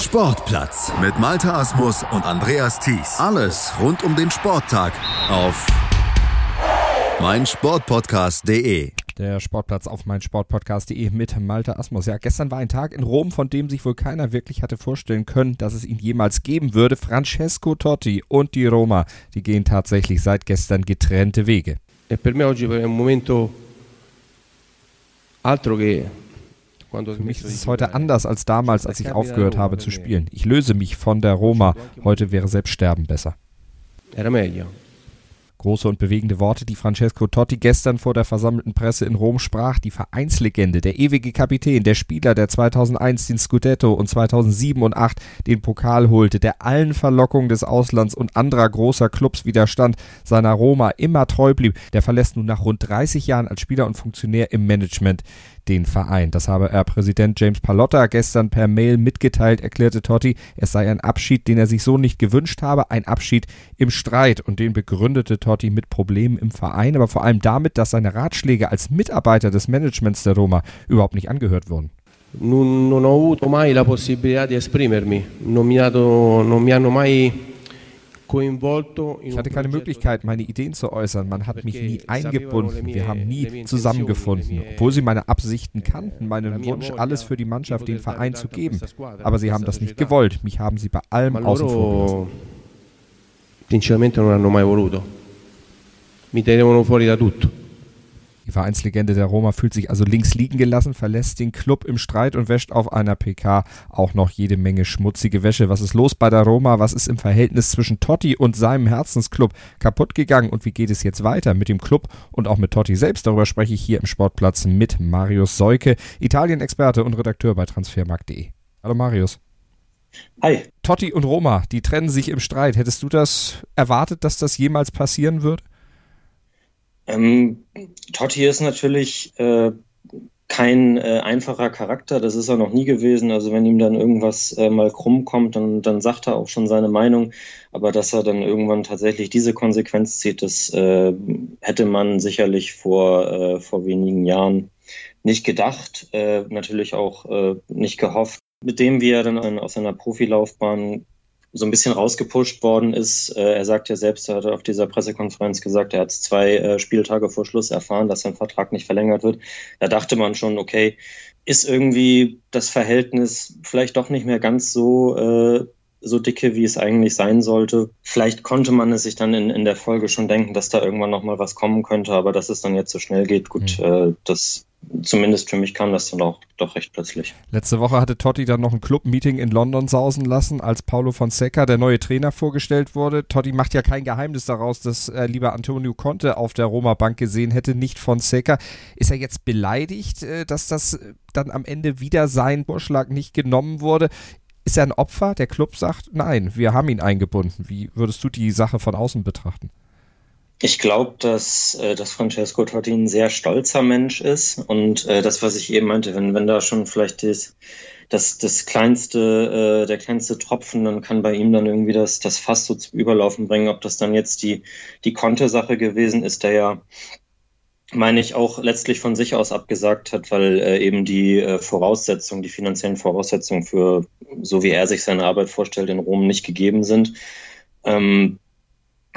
Sportplatz mit Malta Asmus und Andreas Thies. Alles rund um den Sporttag auf meinsportpodcast.de. Der Sportplatz auf meinsportpodcast.de mit Malta Asmus. Ja, gestern war ein Tag in Rom, von dem sich wohl keiner wirklich hatte vorstellen können, dass es ihn jemals geben würde. Francesco Totti und die Roma, die gehen tatsächlich seit gestern getrennte Wege. E per me oggi è un momento altro che für mich ist es heute anders als damals, als ich aufgehört habe zu spielen. Ich löse mich von der Roma. Heute wäre selbst Sterben besser. Era meglio. Große und bewegende Worte, die Francesco Totti gestern vor der versammelten Presse in Rom sprach. Die Vereinslegende, der ewige Kapitän, der Spieler, der 2001 den Scudetto und 2007 und 2008 den Pokal holte, der allen Verlockungen des Auslands und anderer großer Clubs widerstand, seiner Roma immer treu blieb, der verlässt nun nach rund 30 Jahren als Spieler und Funktionär im Management den Verein. Das habe er Präsident James Palotta gestern per Mail mitgeteilt, erklärte Totti, es sei ein Abschied, den er sich so nicht gewünscht habe, ein Abschied im Streit und den begründete Totti mit Problemen im Verein, aber vor allem damit, dass seine Ratschläge als Mitarbeiter des Managements der Roma überhaupt nicht angehört wurden. Non, non ho avuto mai la possibilità di esprimermi, non mi, dato, non mi hanno mai ich hatte keine Möglichkeit, meine Ideen zu äußern. Man hat mich nie eingebunden. Wir haben nie zusammengefunden. Obwohl sie meine Absichten kannten, meinen Wunsch, alles für die Mannschaft, den Verein zu geben. Aber sie haben das nicht gewollt. Mich haben sie bei allem außen vor gelassen. Sinceramente non hanno mai voluto. Mi tenevano fuori da tutto. Die Vereinslegende der Roma fühlt sich also links liegen gelassen, verlässt den Club im Streit und wäscht auf einer PK auch noch jede Menge schmutzige Wäsche. Was ist los bei der Roma? Was ist im Verhältnis zwischen Totti und seinem Herzensclub kaputt gegangen? Und wie geht es jetzt weiter mit dem Club und auch mit Totti selbst? Darüber spreche ich hier im Sportplatz mit Marius Seuke, Italien-Experte und Redakteur bei transfermarkt.de. Hallo Marius. Hi. Totti und Roma, die trennen sich im Streit. Hättest du das erwartet, dass das jemals passieren würde? Ähm, Totti ist natürlich äh, kein äh, einfacher Charakter, das ist er noch nie gewesen. Also wenn ihm dann irgendwas äh, mal krumm kommt, dann, dann sagt er auch schon seine Meinung. Aber dass er dann irgendwann tatsächlich diese Konsequenz zieht, das äh, hätte man sicherlich vor, äh, vor wenigen Jahren nicht gedacht, äh, natürlich auch äh, nicht gehofft. Mit dem, wie er dann aus seiner Profilaufbahn so ein bisschen rausgepusht worden ist. Äh, er sagt ja selbst, er hat auf dieser Pressekonferenz gesagt, er hat zwei äh, Spieltage vor Schluss erfahren, dass sein Vertrag nicht verlängert wird. Da dachte man schon, okay, ist irgendwie das Verhältnis vielleicht doch nicht mehr ganz so, äh, so dicke, wie es eigentlich sein sollte. Vielleicht konnte man es sich dann in, in der Folge schon denken, dass da irgendwann nochmal was kommen könnte, aber dass es dann jetzt so schnell geht, gut, mhm. äh, das zumindest für mich kam das dann auch doch recht plötzlich. Letzte Woche hatte Totti dann noch ein Club-Meeting in London sausen lassen, als Paulo Fonseca, der neue Trainer, vorgestellt wurde. Totti macht ja kein Geheimnis daraus, dass er lieber Antonio Conte auf der Roma-Bank gesehen hätte, nicht Fonseca. Ist er jetzt beleidigt, äh, dass das dann am Ende wieder sein Vorschlag nicht genommen wurde? Ist er ein Opfer? Der Club sagt, nein, wir haben ihn eingebunden. Wie würdest du die Sache von außen betrachten? Ich glaube, dass, äh, dass Francesco Totti ein sehr stolzer Mensch ist und äh, das, was ich eben meinte, wenn, wenn da schon vielleicht das, das, das kleinste, äh, der kleinste Tropfen, dann kann bei ihm dann irgendwie das, das Fass so zum Überlaufen bringen. Ob das dann jetzt die, die Konte-Sache gewesen ist, der ja, meine ich, auch letztlich von sich aus abgesagt hat, weil äh, eben die äh, Voraussetzungen, die finanziellen Voraussetzungen für, so wie er sich seine Arbeit vorstellt, in Rom nicht gegeben sind. Ähm,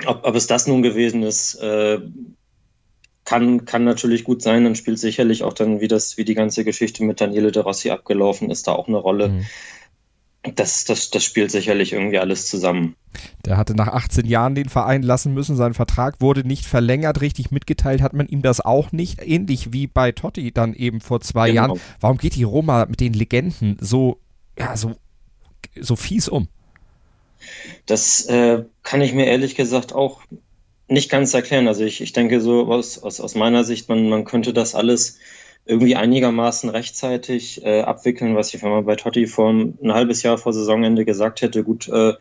ob, ob es das nun gewesen ist, äh, kann, kann natürlich gut sein. Dann spielt sicherlich auch dann, wie das, wie die ganze Geschichte mit Daniele De Rossi abgelaufen ist, da auch eine Rolle. Mhm. Das, das, das spielt sicherlich irgendwie alles zusammen. Der hatte nach 18 Jahren den Verein lassen müssen. Sein Vertrag wurde nicht verlängert. Richtig mitgeteilt hat man ihm das auch nicht. Ähnlich wie bei Totti dann eben vor zwei genau. Jahren. Warum geht die Roma mit den Legenden so, ja, so, so fies um? Das äh, kann ich mir ehrlich gesagt auch nicht ganz erklären. Also ich, ich denke so aus, aus, aus meiner Sicht, man, man könnte das alles irgendwie einigermaßen rechtzeitig äh, abwickeln, was ich, man bei Totti vor ein halbes Jahr vor Saisonende gesagt hätte, gut, äh,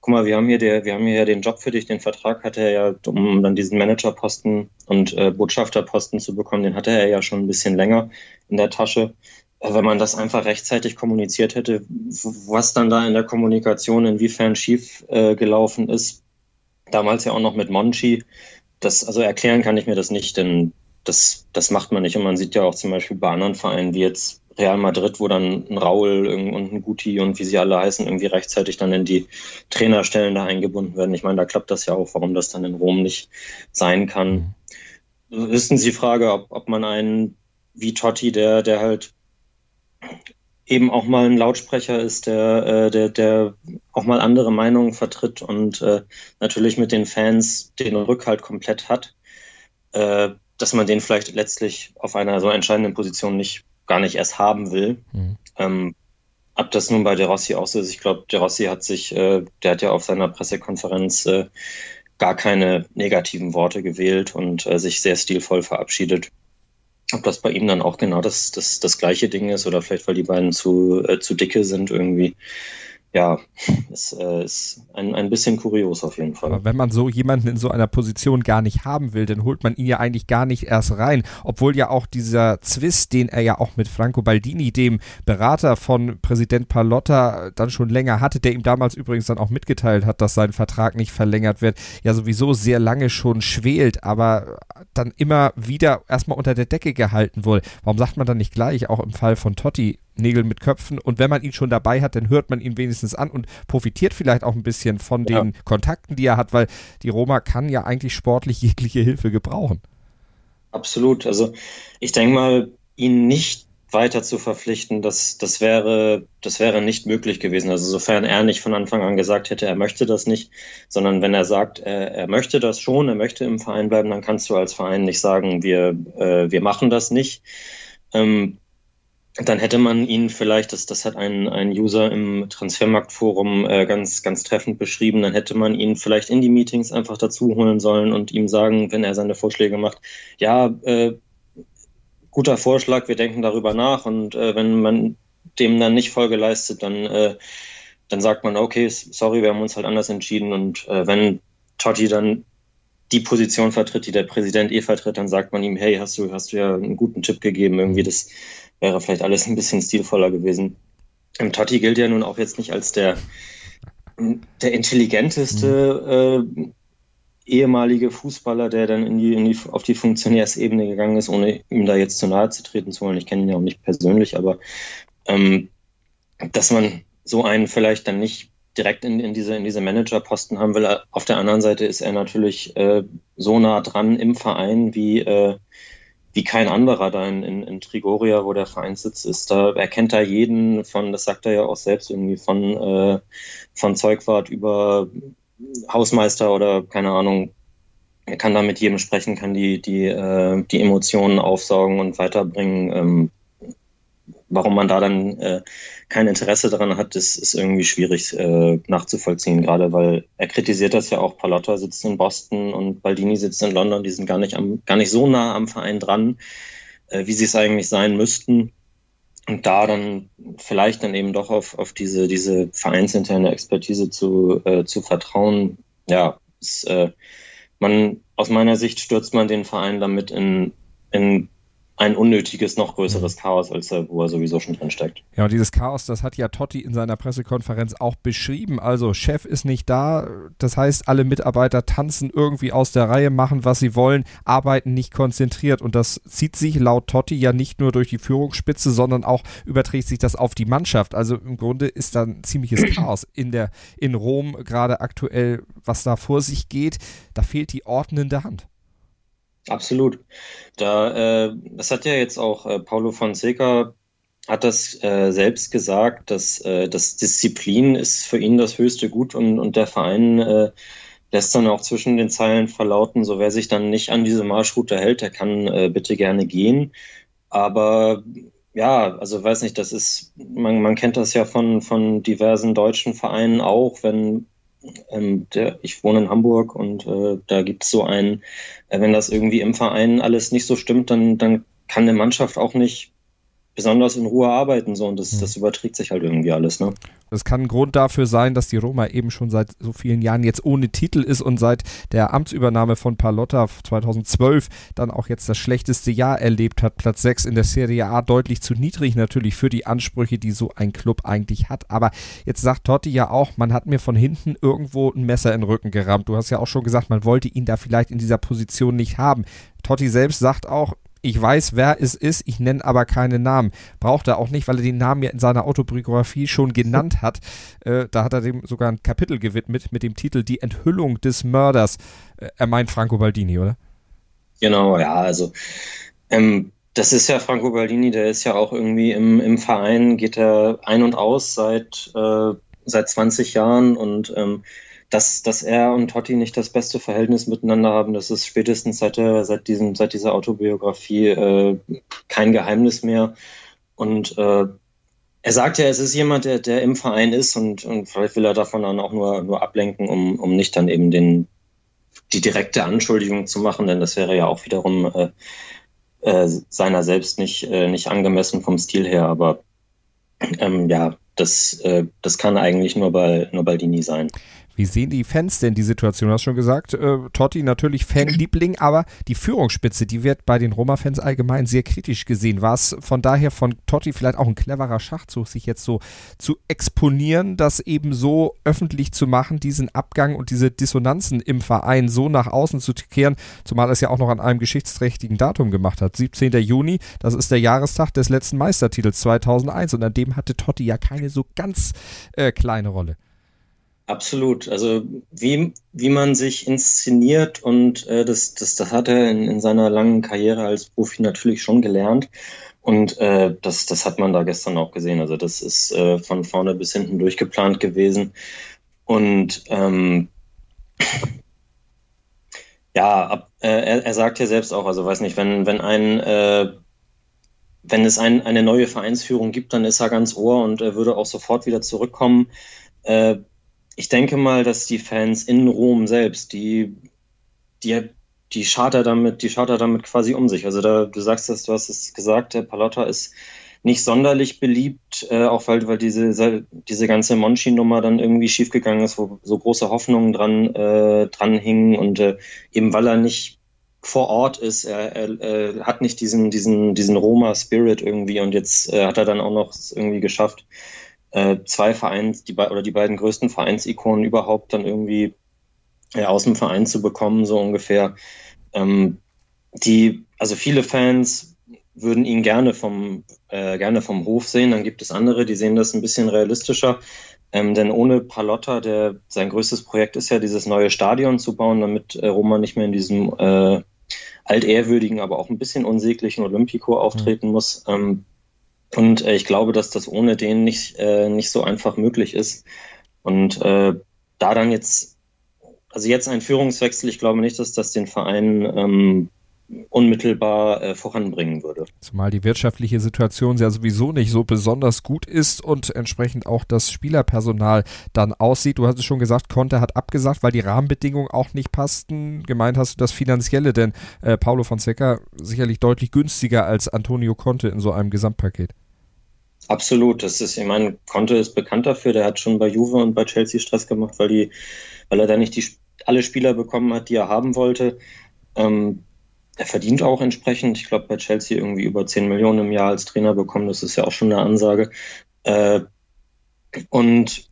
guck mal, wir haben hier der, wir haben hier ja den Job für dich, den Vertrag hatte er ja, um dann diesen Managerposten und äh, Botschafterposten zu bekommen, den hatte er ja schon ein bisschen länger in der Tasche. Wenn man das einfach rechtzeitig kommuniziert hätte, was dann da in der Kommunikation inwiefern schief äh, gelaufen ist, damals ja auch noch mit Monchi, das, also erklären kann ich mir das nicht, denn das, das macht man nicht. Und man sieht ja auch zum Beispiel bei anderen Vereinen, wie jetzt Real Madrid, wo dann ein Raul und ein Guti und wie sie alle heißen, irgendwie rechtzeitig dann in die Trainerstellen da eingebunden werden. Ich meine, da klappt das ja auch, warum das dann in Rom nicht sein kann. Mhm. Wissen Sie die Frage, ob, ob man einen wie Totti, der, der halt eben auch mal ein Lautsprecher ist, der, äh, der, der auch mal andere Meinungen vertritt und äh, natürlich mit den Fans den Rückhalt komplett hat, äh, dass man den vielleicht letztlich auf einer so entscheidenden Position nicht gar nicht erst haben will. Mhm. Ähm, ob das nun bei De Rossi auch so ist, ich glaube, De Rossi hat sich, äh, der hat ja auf seiner Pressekonferenz äh, gar keine negativen Worte gewählt und äh, sich sehr stilvoll verabschiedet. Ob das bei ihm dann auch genau das, das, das gleiche Ding ist oder vielleicht, weil die beiden zu, äh, zu dicke sind irgendwie, ja, es äh, ist ein, ein bisschen kurios auf jeden Fall. Aber wenn man so jemanden in so einer Position gar nicht haben will, dann holt man ihn ja eigentlich gar nicht erst rein. Obwohl ja auch dieser Zwist, den er ja auch mit Franco Baldini, dem Berater von Präsident Palotta, dann schon länger hatte, der ihm damals übrigens dann auch mitgeteilt hat, dass sein Vertrag nicht verlängert wird, ja sowieso sehr lange schon schwelt, aber dann immer wieder erstmal unter der Decke gehalten wurde. Warum sagt man dann nicht gleich, auch im Fall von Totti, Nägel mit Köpfen. Und wenn man ihn schon dabei hat, dann hört man ihn wenigstens an und profitiert vielleicht auch ein bisschen von ja. den Kontakten, die er hat, weil die Roma kann ja eigentlich sportlich jegliche Hilfe gebrauchen. Absolut. Also ich denke mal, ihn nicht weiter zu verpflichten, das, das wäre, das wäre nicht möglich gewesen. Also sofern er nicht von Anfang an gesagt hätte, er möchte das nicht, sondern wenn er sagt, er, er möchte das schon, er möchte im Verein bleiben, dann kannst du als Verein nicht sagen, wir, äh, wir machen das nicht. Ähm, dann hätte man ihn vielleicht, das, das hat ein, ein User im Transfermarktforum äh, ganz, ganz treffend beschrieben, dann hätte man ihn vielleicht in die Meetings einfach dazu holen sollen und ihm sagen, wenn er seine Vorschläge macht, ja, äh, guter Vorschlag, wir denken darüber nach und äh, wenn man dem dann nicht Folge leistet, dann, äh, dann sagt man, okay, sorry, wir haben uns halt anders entschieden und äh, wenn Totti dann die Position vertritt, die der Präsident eh vertritt, dann sagt man ihm, hey, hast du, hast du ja einen guten Tipp gegeben, irgendwie das wäre vielleicht alles ein bisschen stilvoller gewesen. Und Totti gilt ja nun auch jetzt nicht als der, der intelligenteste äh, ehemalige Fußballer, der dann in die, in die, auf die Funktionärsebene gegangen ist, ohne ihm da jetzt zu nahe zu treten zu wollen. Ich kenne ihn ja auch nicht persönlich, aber ähm, dass man so einen vielleicht dann nicht direkt in, in diese, in diese Managerposten haben will. Auf der anderen Seite ist er natürlich äh, so nah dran im Verein wie äh, wie kein anderer da in, in, in Trigoria, wo der Vereinssitz ist. Da erkennt er jeden von, das sagt er ja auch selbst irgendwie, von, äh, von Zeugwart über Hausmeister oder keine Ahnung. Er kann da mit jedem sprechen, kann die, die, äh, die Emotionen aufsaugen und weiterbringen. Ähm, warum man da dann äh, kein Interesse daran hat, ist, ist irgendwie schwierig äh, nachzuvollziehen, gerade weil er kritisiert das ja auch. Palotta sitzt in Boston und Baldini sitzt in London, die sind gar nicht, am, gar nicht so nah am Verein dran, äh, wie sie es eigentlich sein müssten. Und da dann vielleicht dann eben doch auf, auf diese, diese vereinsinterne Expertise zu, äh, zu vertrauen, ja, ist, äh, man, aus meiner Sicht stürzt man den Verein damit in, in ein unnötiges, noch größeres Chaos, als er, wo er sowieso schon drin steckt. Ja, und dieses Chaos, das hat ja Totti in seiner Pressekonferenz auch beschrieben. Also Chef ist nicht da, das heißt, alle Mitarbeiter tanzen irgendwie aus der Reihe, machen, was sie wollen, arbeiten nicht konzentriert. Und das zieht sich laut Totti ja nicht nur durch die Führungsspitze, sondern auch überträgt sich das auf die Mannschaft. Also im Grunde ist da ein ziemliches Chaos in der in Rom gerade aktuell, was da vor sich geht. Da fehlt die ordnende Hand. Absolut. Da, äh, das hat ja jetzt auch äh, Paulo Fonseca hat das äh, selbst gesagt, dass äh, das Disziplin ist für ihn das höchste Gut und, und der Verein äh, lässt dann auch zwischen den Zeilen verlauten, so wer sich dann nicht an diese Marschroute hält, der kann äh, bitte gerne gehen. Aber ja, also weiß nicht, das ist, man, man kennt das ja von, von diversen deutschen Vereinen auch, wenn ähm, der, ich wohne in Hamburg und äh, da gibt es so einen, äh, wenn das irgendwie im Verein alles nicht so stimmt, dann, dann kann eine Mannschaft auch nicht besonders in Ruhe arbeiten so und das, mhm. das überträgt sich halt irgendwie alles. Ne? Das kann ein Grund dafür sein, dass die Roma eben schon seit so vielen Jahren jetzt ohne Titel ist und seit der Amtsübernahme von Palotta 2012 dann auch jetzt das schlechteste Jahr erlebt hat. Platz 6 in der Serie A deutlich zu niedrig natürlich für die Ansprüche, die so ein Club eigentlich hat. Aber jetzt sagt Totti ja auch, man hat mir von hinten irgendwo ein Messer in den Rücken gerammt. Du hast ja auch schon gesagt, man wollte ihn da vielleicht in dieser Position nicht haben. Totti selbst sagt auch, ich weiß, wer es ist, ich nenne aber keine Namen. Braucht er auch nicht, weil er den Namen ja in seiner Autobiografie schon genannt hat. Äh, da hat er dem sogar ein Kapitel gewidmet mit dem Titel Die Enthüllung des Mörders. Äh, er meint Franco Baldini, oder? Genau, ja, also ähm, das ist ja Franco Baldini, der ist ja auch irgendwie im, im Verein, geht er ein und aus seit, äh, seit 20 Jahren und ähm, dass, dass er und Totti nicht das beste Verhältnis miteinander haben, das ist spätestens seit, der, seit, diesem, seit dieser Autobiografie äh, kein Geheimnis mehr. Und äh, er sagt ja, es ist jemand, der, der im Verein ist und, und vielleicht will er davon dann auch nur, nur ablenken, um, um nicht dann eben den, die direkte Anschuldigung zu machen, denn das wäre ja auch wiederum äh, äh, seiner selbst nicht, äh, nicht angemessen vom Stil her. Aber ähm, ja, das, äh, das kann eigentlich nur bei, nur Baldini sein. Wie sehen die Fans denn die Situation? Du hast schon gesagt, äh, Totti natürlich Fanliebling, aber die Führungsspitze, die wird bei den Roma-Fans allgemein sehr kritisch gesehen. War es von daher von Totti vielleicht auch ein cleverer Schachzug, sich jetzt so zu exponieren, das eben so öffentlich zu machen, diesen Abgang und diese Dissonanzen im Verein so nach außen zu kehren, zumal es ja auch noch an einem geschichtsträchtigen Datum gemacht hat. 17. Juni, das ist der Jahrestag des letzten Meistertitels 2001 und an dem hatte Totti ja keine so ganz äh, kleine Rolle. Absolut. Also wie, wie man sich inszeniert und äh, das, das, das hat er in, in seiner langen Karriere als Profi natürlich schon gelernt. Und äh, das, das hat man da gestern auch gesehen. Also das ist äh, von vorne bis hinten durchgeplant gewesen. Und ähm, ja, ab, äh, er, er sagt ja selbst auch, also weiß nicht, wenn, wenn ein äh, wenn es ein, eine neue Vereinsführung gibt, dann ist er ganz ohr und er würde auch sofort wieder zurückkommen. Äh, ich denke mal, dass die Fans in Rom selbst, die, die, die charter damit, die charter damit quasi um sich. Also da, du sagst das, du hast es gesagt, der Palotta ist nicht sonderlich beliebt, äh, auch weil, weil diese, diese ganze Monchi-Nummer dann irgendwie schiefgegangen ist, wo so große Hoffnungen dran, äh, dran hingen und äh, eben weil er nicht vor Ort ist, er, er, er hat nicht diesen, diesen, diesen Roma-Spirit irgendwie und jetzt äh, hat er dann auch noch irgendwie geschafft, zwei Vereins, die oder die beiden größten Vereinsikonen überhaupt dann irgendwie äh, aus dem Verein zu bekommen, so ungefähr. Ähm, die, also viele Fans würden ihn gerne vom, äh, gerne vom Hof sehen. Dann gibt es andere, die sehen das ein bisschen realistischer. Ähm, denn ohne Palotta, der sein größtes Projekt ist ja, dieses neue Stadion zu bauen, damit äh, Roma nicht mehr in diesem äh, altehrwürdigen, aber auch ein bisschen unsäglichen Olympico auftreten muss. Ähm, und äh, ich glaube, dass das ohne den nicht, äh, nicht so einfach möglich ist. Und äh, da dann jetzt, also jetzt ein Führungswechsel, ich glaube nicht, dass das den Verein ähm, unmittelbar äh, voranbringen würde. Zumal die wirtschaftliche Situation ja sowieso nicht so besonders gut ist und entsprechend auch das Spielerpersonal dann aussieht. Du hast es schon gesagt, Conte hat abgesagt, weil die Rahmenbedingungen auch nicht passten. Gemeint hast du das Finanzielle, denn äh, Paulo Fonseca sicherlich deutlich günstiger als Antonio Conte in so einem Gesamtpaket. Absolut, das ist, ich meine, Conte ist bekannt dafür, der hat schon bei Juve und bei Chelsea Stress gemacht, weil die, weil er da nicht die, alle Spieler bekommen hat, die er haben wollte. Ähm, er verdient auch entsprechend, ich glaube bei Chelsea irgendwie über 10 Millionen im Jahr als Trainer bekommen, das ist ja auch schon eine Ansage. Äh, und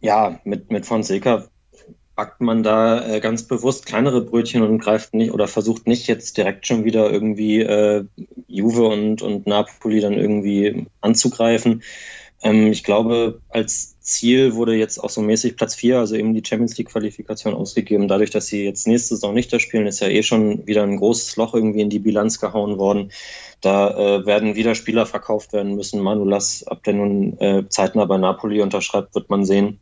ja, mit, mit Fonseca backt man da äh, ganz bewusst kleinere Brötchen und greift nicht oder versucht nicht jetzt direkt schon wieder irgendwie äh, Juve und, und Napoli dann irgendwie anzugreifen. Ähm, ich glaube, als Ziel wurde jetzt auch so mäßig Platz 4, also eben die Champions League Qualifikation ausgegeben. Dadurch, dass sie jetzt nächste Saison nicht da spielen, ist ja eh schon wieder ein großes Loch irgendwie in die Bilanz gehauen worden. Da äh, werden wieder Spieler verkauft werden müssen. Manulas, ab der nun äh, zeitnah bei Napoli unterschreibt, wird man sehen.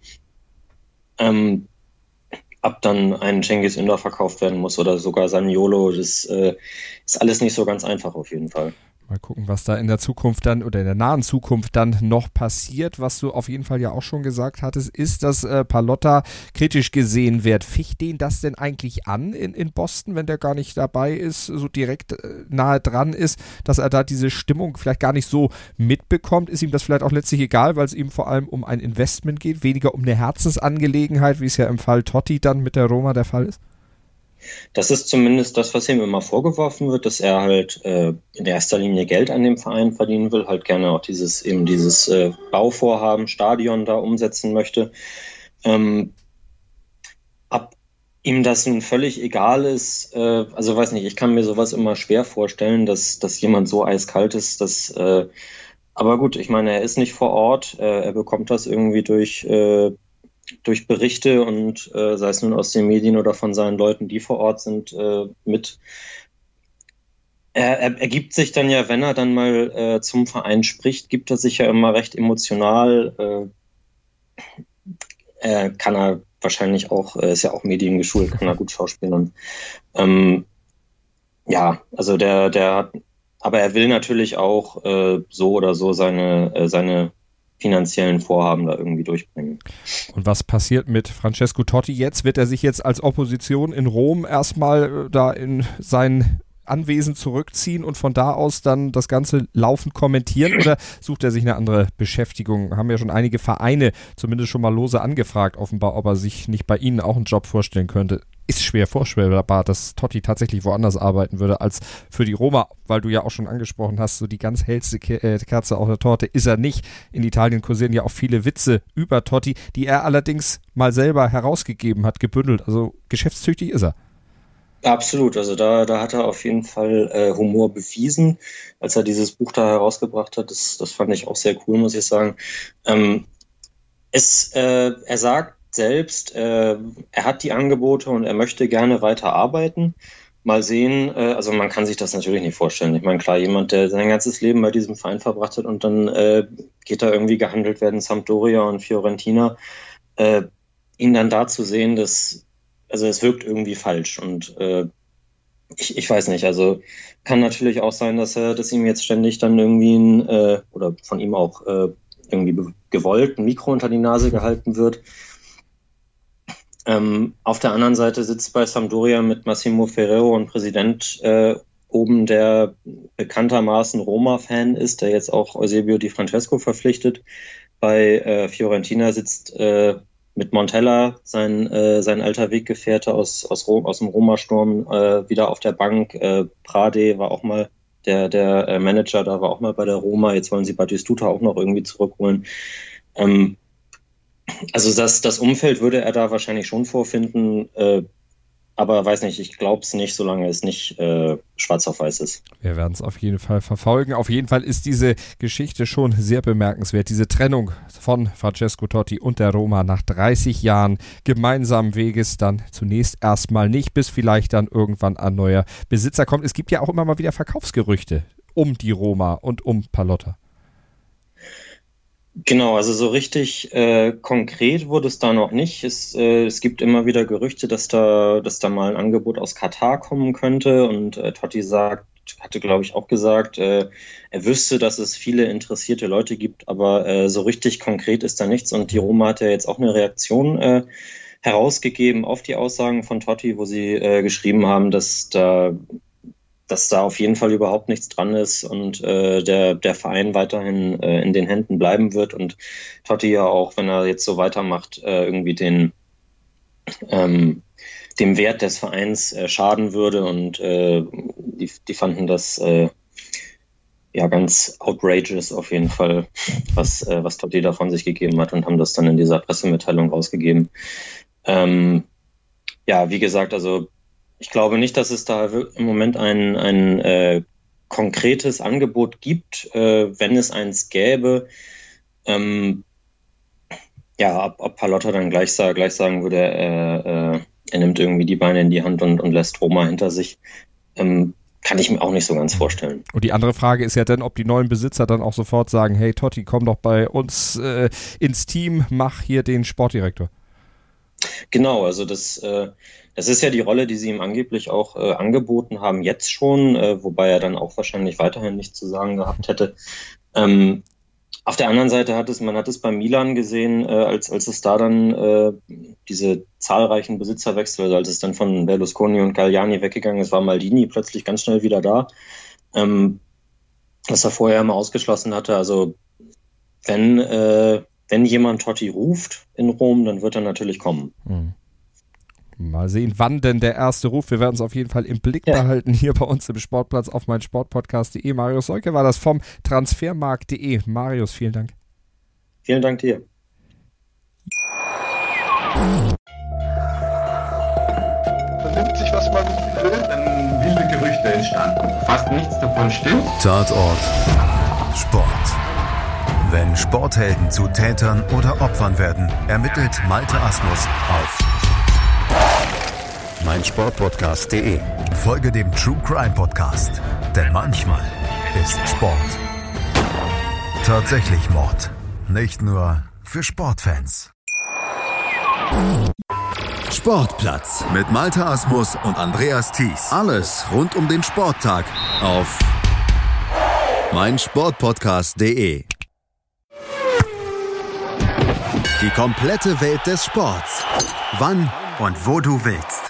Ähm, ab dann ein Cengiz Inder verkauft werden muss oder sogar Saniolo. Das äh, ist alles nicht so ganz einfach auf jeden Fall. Mal gucken, was da in der Zukunft dann oder in der nahen Zukunft dann noch passiert. Was du auf jeden Fall ja auch schon gesagt hattest, ist, dass äh, Palotta kritisch gesehen wird. Ficht den das denn eigentlich an in, in Boston, wenn der gar nicht dabei ist, so direkt äh, nahe dran ist, dass er da diese Stimmung vielleicht gar nicht so mitbekommt? Ist ihm das vielleicht auch letztlich egal, weil es ihm vor allem um ein Investment geht, weniger um eine Herzensangelegenheit, wie es ja im Fall Totti dann mit der Roma der Fall ist? Das ist zumindest das, was ihm immer vorgeworfen wird, dass er halt äh, in erster Linie Geld an dem Verein verdienen will, halt gerne auch dieses eben dieses äh, Bauvorhaben, Stadion da umsetzen möchte. Ähm, ab ihm das nun völlig egal ist, äh, also weiß nicht, ich kann mir sowas immer schwer vorstellen, dass, dass jemand so eiskalt ist, dass, äh, aber gut, ich meine, er ist nicht vor Ort, äh, er bekommt das irgendwie durch, äh, durch Berichte und äh, sei es nun aus den Medien oder von seinen Leuten, die vor Ort sind, äh, mit. Er, er, er gibt sich dann ja, wenn er dann mal äh, zum Verein spricht, gibt er sich ja immer recht emotional. Äh, kann er wahrscheinlich auch, äh, ist ja auch mediengeschult, kann er gut schauspielen. Ähm, ja, also der, der hat, aber er will natürlich auch äh, so oder so seine, äh, seine finanziellen Vorhaben da irgendwie durchbringen. Und was passiert mit Francesco Totti jetzt? Wird er sich jetzt als Opposition in Rom erstmal äh, da in sein Anwesen zurückziehen und von da aus dann das Ganze laufend kommentieren oder sucht er sich eine andere Beschäftigung? Haben ja schon einige Vereine zumindest schon mal lose angefragt, offenbar, ob er sich nicht bei ihnen auch einen Job vorstellen könnte. Ist schwer vorstellbar, dass Totti tatsächlich woanders arbeiten würde als für die Roma, weil du ja auch schon angesprochen hast, so die ganz hellste äh, Kerze auf der Torte ist er nicht. In Italien kursieren ja auch viele Witze über Totti, die er allerdings mal selber herausgegeben hat, gebündelt. Also geschäftstüchtig ist er. Absolut, also da, da hat er auf jeden Fall äh, Humor bewiesen, als er dieses Buch da herausgebracht hat. Das, das fand ich auch sehr cool, muss ich sagen. Ähm, es, äh, er sagt selbst, äh, er hat die Angebote und er möchte gerne weiter arbeiten. Mal sehen, äh, also man kann sich das natürlich nicht vorstellen. Ich meine, klar, jemand, der sein ganzes Leben bei diesem Verein verbracht hat und dann äh, geht da irgendwie gehandelt werden, Sampdoria und Fiorentina, äh, ihn dann da zu sehen, das also es wirkt irgendwie falsch und äh, ich, ich weiß nicht, also kann natürlich auch sein, dass er, dass ihm jetzt ständig dann irgendwie ein, äh, oder von ihm auch äh, irgendwie gewollt ein Mikro unter die Nase gehalten wird. Ähm, auf der anderen Seite sitzt bei Sampdoria mit Massimo Ferrero ein Präsident äh, oben, der bekanntermaßen Roma-Fan ist, der jetzt auch Eusebio Di Francesco verpflichtet. Bei äh, Fiorentina sitzt äh, mit Montella, sein, äh, sein alter Weggefährte aus, aus, Rom, aus dem Roma-Sturm, äh, wieder auf der Bank. Äh, Prade war auch mal der, der äh, Manager, da war auch mal bei der Roma. Jetzt wollen sie Batistuta auch noch irgendwie zurückholen. Ähm, also das, das Umfeld würde er da wahrscheinlich schon vorfinden. Äh, aber weiß nicht, ich glaube es nicht, solange es nicht äh, schwarz auf weiß ist. Wir werden es auf jeden Fall verfolgen. Auf jeden Fall ist diese Geschichte schon sehr bemerkenswert. Diese Trennung von Francesco Totti und der Roma nach 30 Jahren gemeinsamen Weges dann zunächst erstmal nicht, bis vielleicht dann irgendwann ein neuer Besitzer kommt. Es gibt ja auch immer mal wieder Verkaufsgerüchte um die Roma und um Palotta. Genau, also so richtig äh, konkret wurde es da noch nicht. Es, äh, es gibt immer wieder Gerüchte, dass da, dass da mal ein Angebot aus Katar kommen könnte. Und äh, Totti sagt, hatte, glaube ich, auch gesagt, äh, er wüsste, dass es viele interessierte Leute gibt, aber äh, so richtig konkret ist da nichts. Und die Roma hat ja jetzt auch eine Reaktion äh, herausgegeben auf die Aussagen von Totti, wo sie äh, geschrieben haben, dass da dass da auf jeden Fall überhaupt nichts dran ist und äh, der, der Verein weiterhin äh, in den Händen bleiben wird und Totti ja auch, wenn er jetzt so weitermacht, äh, irgendwie den ähm, dem Wert des Vereins äh, schaden würde und äh, die, die fanden das äh, ja ganz outrageous auf jeden Fall, was, was Totti da von sich gegeben hat und haben das dann in dieser Pressemitteilung rausgegeben. Ähm, ja, wie gesagt, also ich glaube nicht, dass es da im Moment ein, ein äh, konkretes Angebot gibt. Äh, wenn es eins gäbe, ähm, ja, ob, ob Palotta dann gleich, gleich sagen würde, äh, äh, er nimmt irgendwie die Beine in die Hand und, und lässt Roma hinter sich, ähm, kann ich mir auch nicht so ganz vorstellen. Und die andere Frage ist ja dann, ob die neuen Besitzer dann auch sofort sagen, hey Totti, komm doch bei uns äh, ins Team, mach hier den Sportdirektor. Genau, also das, äh, das ist ja die Rolle, die sie ihm angeblich auch äh, angeboten haben, jetzt schon, äh, wobei er dann auch wahrscheinlich weiterhin nichts zu sagen gehabt hätte. Ähm, auf der anderen Seite hat es, man hat es bei Milan gesehen, äh, als, als es da dann äh, diese zahlreichen Besitzerwechsel, also als es dann von Berlusconi und Galliani weggegangen ist, war Maldini plötzlich ganz schnell wieder da. Ähm, was er vorher immer ausgeschlossen hatte. Also wenn, äh, wenn jemand Totti ruft in Rom, dann wird er natürlich kommen. Mhm. Mal sehen, wann denn der erste Ruf. Wir werden es auf jeden Fall im Blick behalten hier bei uns im Sportplatz auf mein Sportpodcast.de. Marius Solke war das vom Transfermarkt.de. Marius, vielen Dank. Vielen Dank dir. Vernimmt sich, was man will, dann viele Gerüchte entstanden. Fast nichts davon stimmt. Tatort. Sport. Wenn Sporthelden zu Tätern oder Opfern werden, ermittelt Malte Asmus auf meinsportpodcast.de. Folge dem True Crime Podcast, denn manchmal ist Sport tatsächlich Mord. Nicht nur für Sportfans. Sportplatz mit Malte Asmus und Andreas Thies. Alles rund um den Sporttag auf meinsportpodcast.de. Die komplette Welt des Sports. Wann und wo du willst.